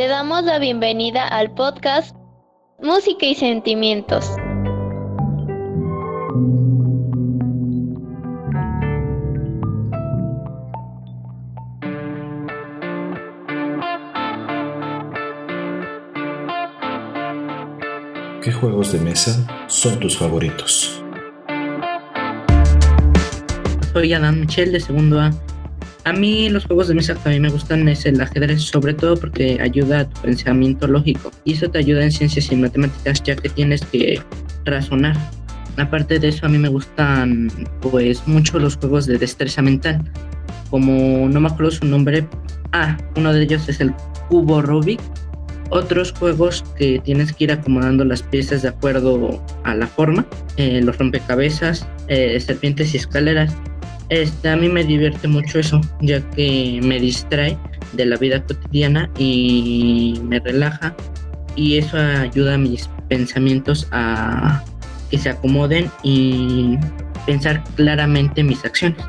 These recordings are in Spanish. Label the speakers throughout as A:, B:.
A: Te damos la bienvenida al podcast Música y Sentimientos.
B: ¿Qué juegos de mesa son tus favoritos?
C: Soy Adam Michel de segundo A. A mí los juegos de mesa que a mí me gustan es el ajedrez, sobre todo porque ayuda a tu pensamiento lógico y eso te ayuda en ciencias y matemáticas ya que tienes que razonar. Aparte de eso a mí me gustan pues mucho los juegos de destreza mental, como no me acuerdo su nombre, ah, uno de ellos es el cubo Rubik otros juegos que tienes que ir acomodando las piezas de acuerdo a la forma, eh, los rompecabezas, eh, serpientes y escaleras. Este, a mí me divierte mucho eso, ya que me distrae de la vida cotidiana y me relaja y eso ayuda a mis pensamientos a que se acomoden y pensar claramente mis acciones.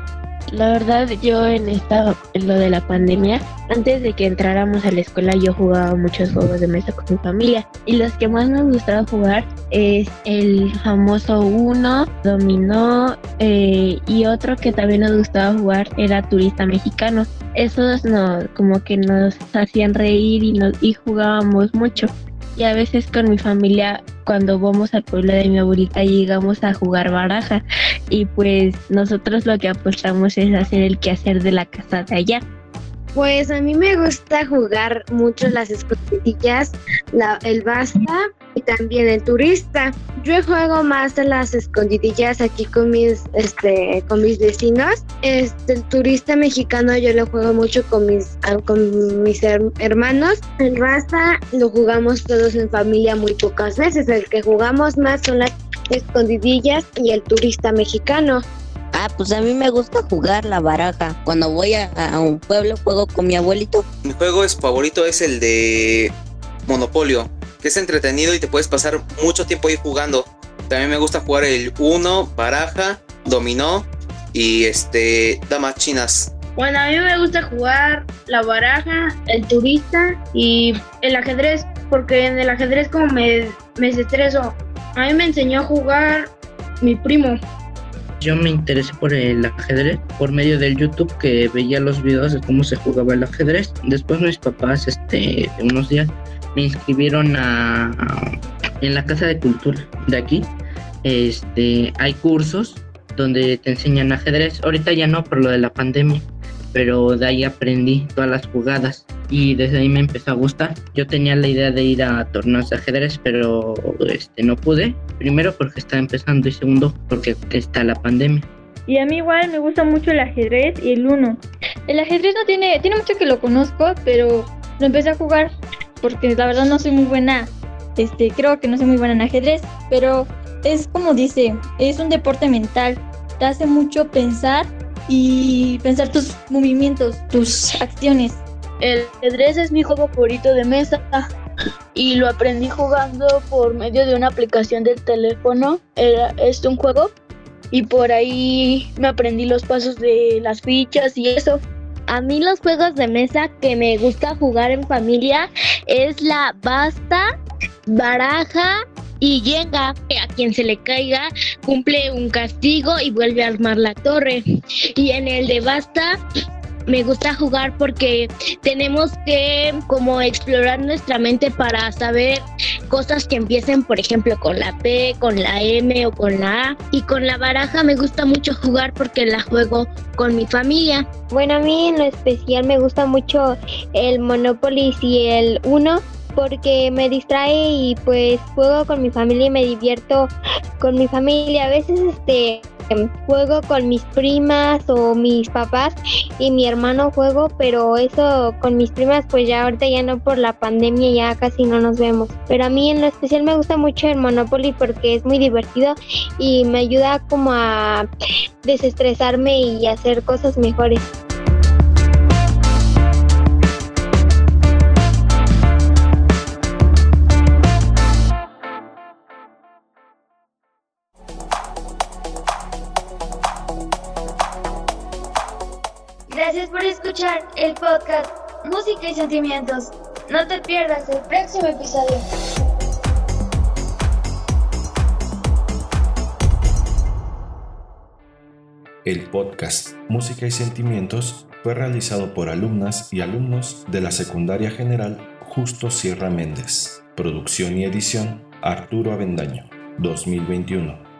D: La verdad, yo en esta, lo de la pandemia, antes de que entráramos a la escuela, yo jugaba muchos juegos de mesa con mi familia. Y los que más me gustaba jugar es el famoso Uno, Dominó, eh, y otro que también nos gustaba jugar era Turista Mexicano. Esos no, como que nos hacían reír y, nos, y jugábamos mucho y a veces con mi familia cuando vamos al pueblo de mi abuelita llegamos a jugar baraja y pues nosotros lo que apostamos es hacer el quehacer de la casa de allá.
E: Pues a mí me gusta jugar mucho las escondidillas, el basta y también el turista. Yo juego más las escondidillas aquí con mis, este, con mis vecinos. Este, el turista mexicano yo lo juego mucho con mis, con mis hermanos. El basta lo jugamos todos en familia muy pocas veces. El que jugamos más son las escondidillas y el turista mexicano.
F: Ah, pues a mí me gusta jugar la baraja. Cuando voy a, un pueblo juego con mi abuelito.
G: Mi juego es favorito es el de Monopolio, que es entretenido y te puedes pasar mucho tiempo ahí jugando. También me gusta jugar el Uno, baraja, dominó y este damas chinas.
H: Bueno, a mí me gusta jugar la baraja, el turista y el ajedrez, porque en el ajedrez como me, me estreso. A mí me enseñó a jugar mi primo
C: yo me interesé por el ajedrez por medio del YouTube que veía los videos de cómo se jugaba el ajedrez. Después mis papás, este, unos días me inscribieron a, en la casa de cultura de aquí. Este, hay cursos donde te enseñan ajedrez. Ahorita ya no por lo de la pandemia, pero de ahí aprendí todas las jugadas y desde ahí me empezó a gustar. Yo tenía la idea de ir a torneos de ajedrez, pero este no pude. Primero porque estaba empezando y segundo porque está la pandemia.
I: Y a mí igual me gusta mucho el ajedrez y el uno. El ajedrez no tiene, tiene mucho que lo conozco, pero lo empecé a jugar porque la verdad no soy muy buena. Este, creo que no soy muy buena en ajedrez, pero es como dice, es un deporte mental. Te hace mucho pensar y pensar tus movimientos, tus acciones.
H: El ajedrez es mi juego favorito de mesa y lo aprendí jugando por medio de una aplicación del teléfono. Era este un juego y por ahí me aprendí los pasos de las fichas y eso.
A: A mí los juegos de mesa que me gusta jugar en familia es la basta, baraja y Jenga. A quien se le caiga cumple un castigo y vuelve a armar la torre. Y en el de basta me gusta jugar porque tenemos que como explorar nuestra mente para saber cosas que empiecen, por ejemplo, con la P, con la M o con la A. Y con la baraja me gusta mucho jugar porque la juego con mi familia.
E: Bueno, a mí en lo especial me gusta mucho el Monopoly y el Uno porque me distrae y pues juego con mi familia y me divierto con mi familia. A veces este juego con mis primas o mis papás y mi hermano juego, pero eso con mis primas pues ya ahorita ya no por la pandemia ya casi no nos vemos. Pero a mí en lo especial me gusta mucho el Monopoly porque es muy divertido y me ayuda como a desestresarme y hacer cosas mejores.
J: Gracias por escuchar el podcast Música y Sentimientos.
I: No te pierdas el próximo episodio.
B: El podcast Música y Sentimientos fue realizado por alumnas y alumnos de la Secundaria General Justo Sierra Méndez. Producción y edición Arturo Avendaño, 2021.